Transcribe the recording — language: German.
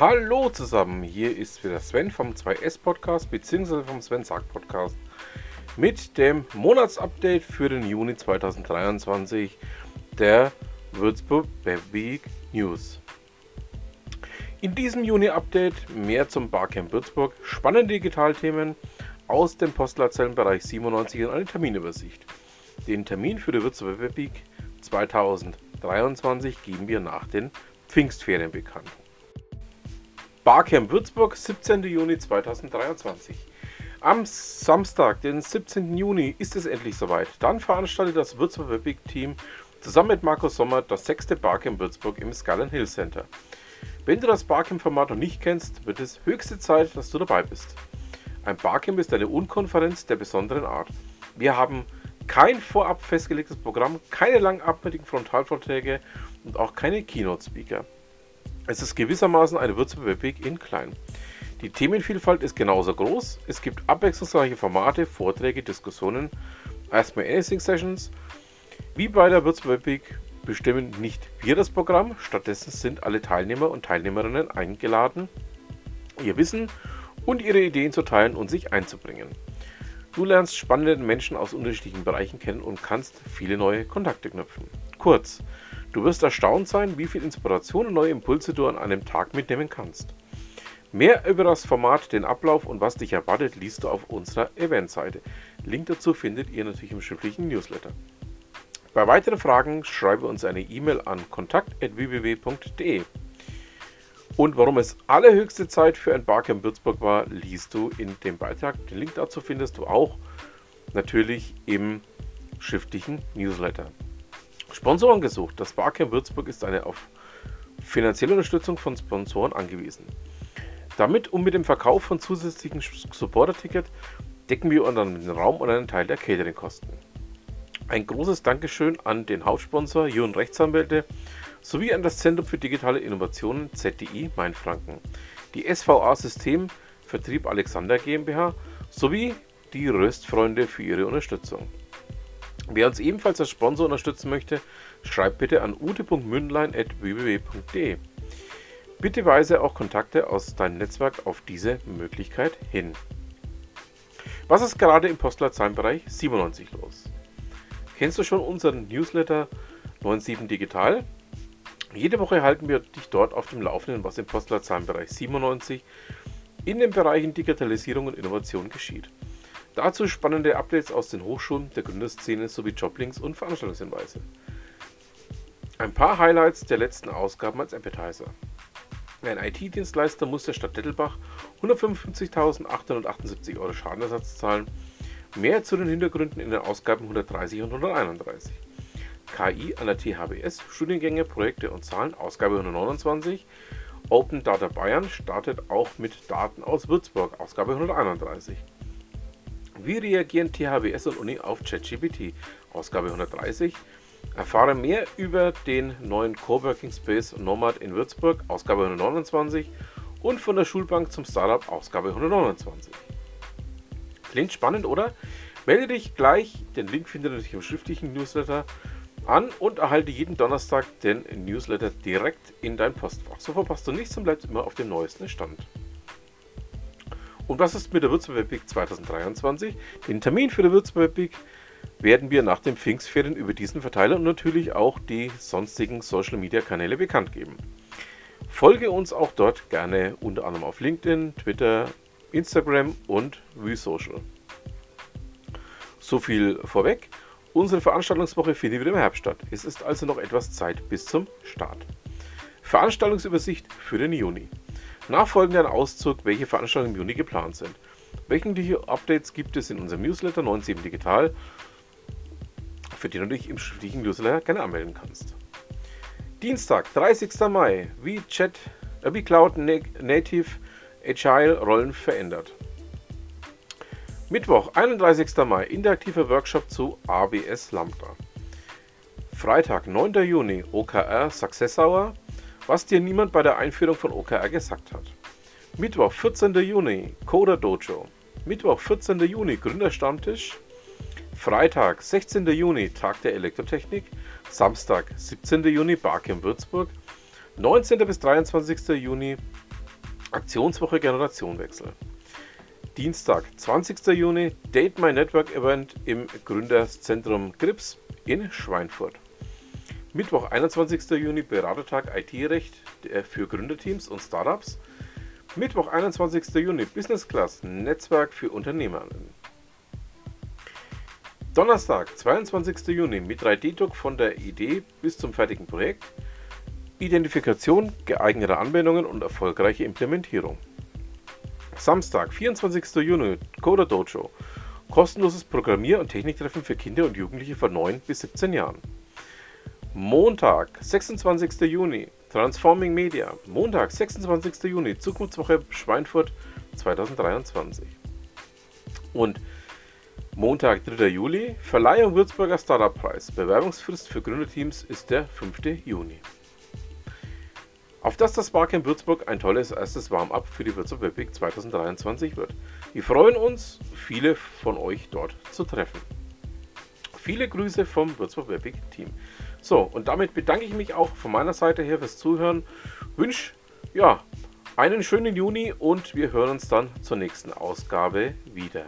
Hallo zusammen, hier ist wieder Sven vom 2S Podcast bzw. vom Sven Sack Podcast mit dem Monatsupdate für den Juni 2023 der Würzburg Week News. In diesem Juni-Update mehr zum Barcamp Würzburg, spannende Digitalthemen aus dem Postleitzellenbereich 97 und eine Terminübersicht. Den Termin für die Würzburg Web Week 2023 geben wir nach den Pfingstferien bekannt. Barcamp Würzburg, 17. Juni 2023. Am Samstag, den 17. Juni, ist es endlich soweit. Dann veranstaltet das Würzburg Webig Team zusammen mit Markus Sommer das sechste Barcamp Würzburg im Skyline Hill Center. Wenn du das Barcamp-Format noch nicht kennst, wird es höchste Zeit, dass du dabei bist. Ein Barcamp ist eine Unkonferenz der besonderen Art. Wir haben kein vorab festgelegtes Programm, keine langatmigen Frontalvorträge und auch keine Keynote-Speaker. Es ist gewissermaßen eine Würzburger Weg in klein. Die Themenvielfalt ist genauso groß. Es gibt abwechslungsreiche Formate, Vorträge, Diskussionen, Me Anything Sessions. Wie bei der Würzburger Week bestimmen nicht wir das Programm, stattdessen sind alle Teilnehmer und Teilnehmerinnen eingeladen, ihr Wissen und ihre Ideen zu teilen und sich einzubringen. Du lernst spannende Menschen aus unterschiedlichen Bereichen kennen und kannst viele neue Kontakte knüpfen. Kurz, Du wirst erstaunt sein, wie viel Inspiration und neue Impulse du an einem Tag mitnehmen kannst. Mehr über das Format, den Ablauf und was dich erwartet, liest du auf unserer Eventseite. Link dazu findet ihr natürlich im schriftlichen Newsletter. Bei weiteren Fragen schreibe uns eine E-Mail an kontakt.www.de. Und warum es allerhöchste Zeit für ein Barcamp Würzburg war, liest du in dem Beitrag. Den Link dazu findest du auch natürlich im schriftlichen Newsletter. Sponsoren gesucht. Das Barcamp Würzburg ist eine auf finanzielle Unterstützung von Sponsoren angewiesen. Damit und mit dem Verkauf von zusätzlichen Supporter-Ticket decken wir unter den Raum und einen Teil der Catering-Kosten. Ein großes Dankeschön an den Hauptsponsor Jun Rechtsanwälte sowie an das Zentrum für digitale Innovationen ZDI Mainfranken, die SVA System Vertrieb Alexander GmbH sowie die Röstfreunde für ihre Unterstützung. Wer uns ebenfalls als Sponsor unterstützen möchte, schreibt bitte an ute.mündlein.www.de. Bitte weise auch Kontakte aus deinem Netzwerk auf diese Möglichkeit hin. Was ist gerade im Postleitzahlenbereich 97 los? Kennst du schon unseren Newsletter 97 Digital? Jede Woche halten wir dich dort auf dem Laufenden, was im Postleitzahlenbereich 97 in den Bereichen Digitalisierung und Innovation geschieht. Dazu spannende Updates aus den Hochschulen, der Gründerszene sowie Joblinks und Veranstaltungshinweise. Ein paar Highlights der letzten Ausgaben als Appetizer. Ein IT-Dienstleister muss der Stadt Dettelbach 155.878 Euro Schadenersatz zahlen. Mehr zu den Hintergründen in den Ausgaben 130 und 131. KI an der THBS, Studiengänge, Projekte und Zahlen, Ausgabe 129. Open Data Bayern startet auch mit Daten aus Würzburg, Ausgabe 131. Wie reagieren THWS und Uni auf ChatGPT? Ausgabe 130. Erfahre mehr über den neuen Coworking Space Nomad in Würzburg, Ausgabe 129. Und von der Schulbank zum Startup, Ausgabe 129. Klingt spannend, oder? Melde dich gleich, den Link findet ihr natürlich im schriftlichen Newsletter an und erhalte jeden Donnerstag den Newsletter direkt in dein Postfach. So verpasst du nichts und bleibst immer auf dem neuesten Stand. Und was ist mit der Würzburg Week 2023? Den Termin für die Würzburg Week werden wir nach den Pfingstferien über diesen Verteiler und natürlich auch die sonstigen Social Media Kanäle bekannt geben. Folge uns auch dort gerne unter anderem auf LinkedIn, Twitter, Instagram und VSocial. So viel vorweg. Unsere Veranstaltungswoche findet wieder im Herbst statt. Es ist also noch etwas Zeit bis zum Start. Veranstaltungsübersicht für den Juni. Nachfolgend ein Auszug, welche Veranstaltungen im Juni geplant sind. Wöchentliche Updates gibt es in unserem Newsletter 97 Digital, für den du dich im schriftlichen Newsletter gerne anmelden kannst. Dienstag, 30. Mai, wie Chat, äh, wie Cloud Native Agile Rollen verändert. Mittwoch, 31. Mai, interaktiver Workshop zu AWS Lambda. Freitag, 9. Juni, OKR Success Hour was dir niemand bei der Einführung von OKR gesagt hat. Mittwoch, 14. Juni, Coder Dojo. Mittwoch, 14. Juni, Gründerstammtisch. Freitag, 16. Juni, Tag der Elektrotechnik. Samstag, 17. Juni, Barcamp Würzburg. 19. bis 23. Juni, Aktionswoche Generationenwechsel. Dienstag, 20. Juni, Date My Network Event im Gründerzentrum Grips in Schweinfurt. Mittwoch, 21. Juni, Beratertag IT-Recht für Gründerteams und Startups. Mittwoch, 21. Juni, Business Class Netzwerk für Unternehmerinnen. Donnerstag, 22. Juni, mit 3D-Druck von der Idee bis zum fertigen Projekt. Identifikation geeigneter Anwendungen und erfolgreiche Implementierung. Samstag, 24. Juni, Coder Dojo. Kostenloses Programmier- und Techniktreffen für Kinder und Jugendliche von 9 bis 17 Jahren. Montag, 26. Juni, Transforming Media. Montag, 26. Juni, Zukunftswoche Schweinfurt 2023. Und Montag, 3. Juli, Verleihung Würzburger Startup Preis. Bewerbungsfrist für Gründerteams ist der 5. Juni. Auf dass das Barcamp Würzburg ein tolles erstes Warm-up für die Würzburg Webweek 2023 wird. Wir freuen uns, viele von euch dort zu treffen. Viele Grüße vom Würzburg Webweek Team. So, und damit bedanke ich mich auch von meiner Seite her fürs Zuhören. Wünsche ja, einen schönen Juni und wir hören uns dann zur nächsten Ausgabe wieder.